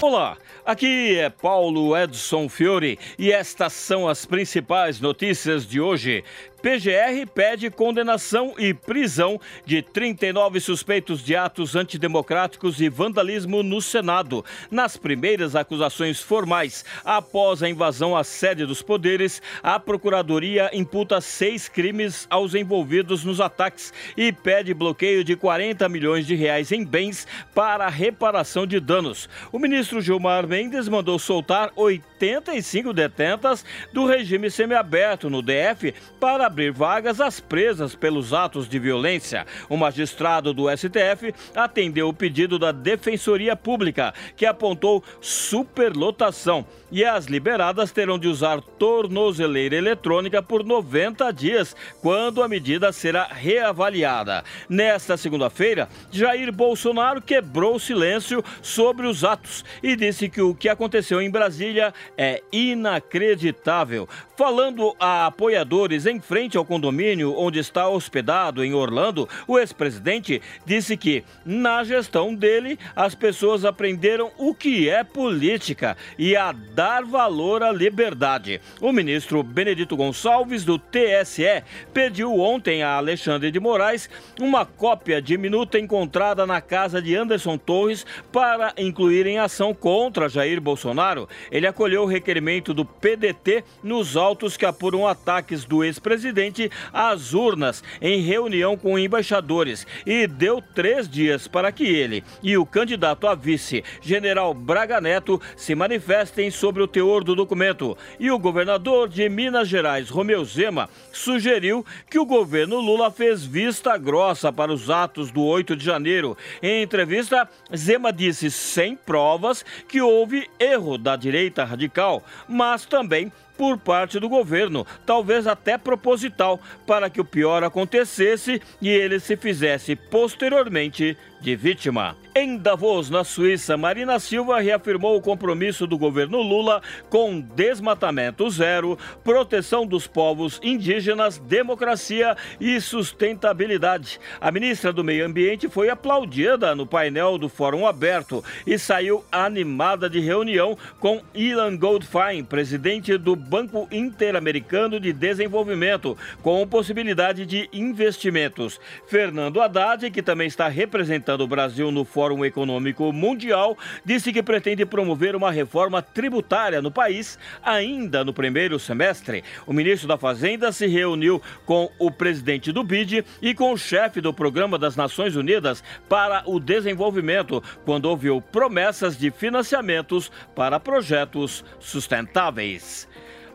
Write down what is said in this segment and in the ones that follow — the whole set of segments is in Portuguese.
Olá, aqui é Paulo Edson Fiore e estas são as principais notícias de hoje. PGR pede condenação e prisão de 39 suspeitos de atos antidemocráticos e vandalismo no Senado. Nas primeiras acusações formais, após a invasão à sede dos poderes, a Procuradoria imputa seis crimes aos envolvidos nos ataques e pede bloqueio de 40 milhões de reais em bens para reparação de danos. O ministro Gilmar Mendes mandou soltar 85 detentas do regime semiaberto no DF para abrir vagas às presas pelos atos de violência. O magistrado do STF atendeu o pedido da Defensoria Pública, que apontou superlotação e as liberadas terão de usar tornozeleira eletrônica por 90 dias, quando a medida será reavaliada. Nesta segunda-feira, Jair Bolsonaro quebrou o silêncio sobre os atos e disse que o que aconteceu em Brasília é inacreditável. Falando a apoiadores em frente ao condomínio onde está hospedado em Orlando, o ex-presidente disse que, na gestão dele, as pessoas aprenderam o que é política e a dar valor à liberdade. O ministro Benedito Gonçalves, do TSE, pediu ontem a Alexandre de Moraes uma cópia de minuta encontrada na casa de Anderson Torres para incluir em ação contra Jair Bolsonaro. Ele acolheu o requerimento do PDT nos autos que apuram ataques do ex-presidente às urnas em reunião com embaixadores e deu três dias para que ele e o candidato a vice, general Braga Neto, se manifestem sobre o teor do documento. E o governador de Minas Gerais, Romeu Zema, sugeriu que o governo Lula fez vista grossa para os atos do 8 de janeiro. Em entrevista, Zema disse sem provas que houve erro da direita radical, mas também por parte do governo, talvez até proposital, para que o pior acontecesse e ele se fizesse posteriormente de vítima. Em Davos, na Suíça, Marina Silva reafirmou o compromisso do governo Lula com desmatamento zero, proteção dos povos indígenas, democracia e sustentabilidade. A ministra do Meio Ambiente foi aplaudida no painel do Fórum Aberto e saiu animada de reunião com Ilan Goldfein, presidente do Banco Interamericano de Desenvolvimento, com possibilidade de investimentos. Fernando Haddad, que também está representando o Brasil no Fórum Econômico Mundial, disse que pretende promover uma reforma tributária no país ainda no primeiro semestre. O ministro da Fazenda se reuniu com o presidente do BID e com o chefe do Programa das Nações Unidas para o Desenvolvimento, quando ouviu promessas de financiamentos para projetos sustentáveis.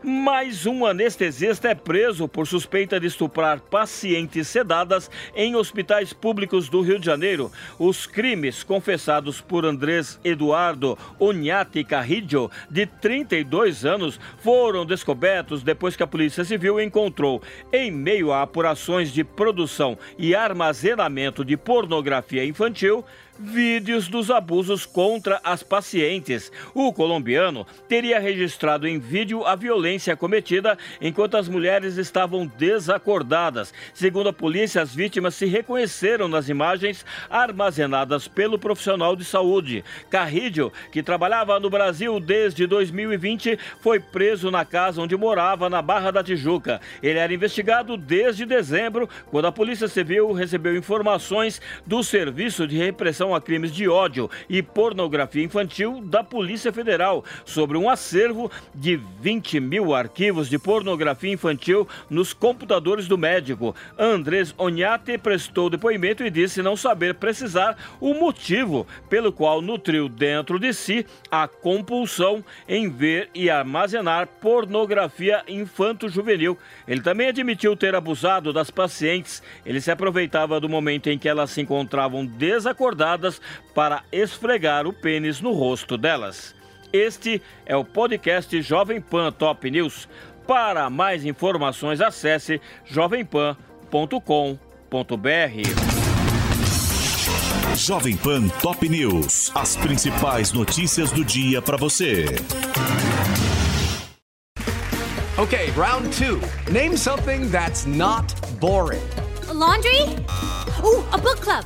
Mais um anestesista é preso por suspeita de estuprar pacientes sedadas em hospitais públicos do Rio de Janeiro. Os crimes confessados por Andrés Eduardo Oniati Carrillo, de 32 anos, foram descobertos depois que a Polícia Civil encontrou, em meio a apurações de produção e armazenamento de pornografia infantil, vídeos dos abusos contra as pacientes. O colombiano teria registrado em vídeo a violência cometida enquanto as mulheres estavam desacordadas. Segundo a polícia, as vítimas se reconheceram nas imagens armazenadas pelo profissional de saúde. Carrillo, que trabalhava no Brasil desde 2020, foi preso na casa onde morava, na Barra da Tijuca. Ele era investigado desde dezembro, quando a Polícia Civil recebeu informações do Serviço de Repressão A Crimes de Ódio e Pornografia Infantil da Polícia Federal sobre um acervo de 20 mil arquivos de pornografia infantil nos computadores do médico. Andrés Oniate prestou depoimento e disse não saber precisar o motivo pelo qual nutriu dentro de si a compulsão em ver e armazenar pornografia infanto-juvenil. Ele também admitiu ter abusado das pacientes. Ele se aproveitava do momento em que elas se encontravam desacordadas para esfregar o pênis no rosto delas. Este é o podcast Jovem Pan Top News. Para mais informações, acesse jovempan.com.br. Jovem Pan Top News. As principais notícias do dia para você. Okay, round two. Name something that's not boring. A laundry? Ooh, a book club.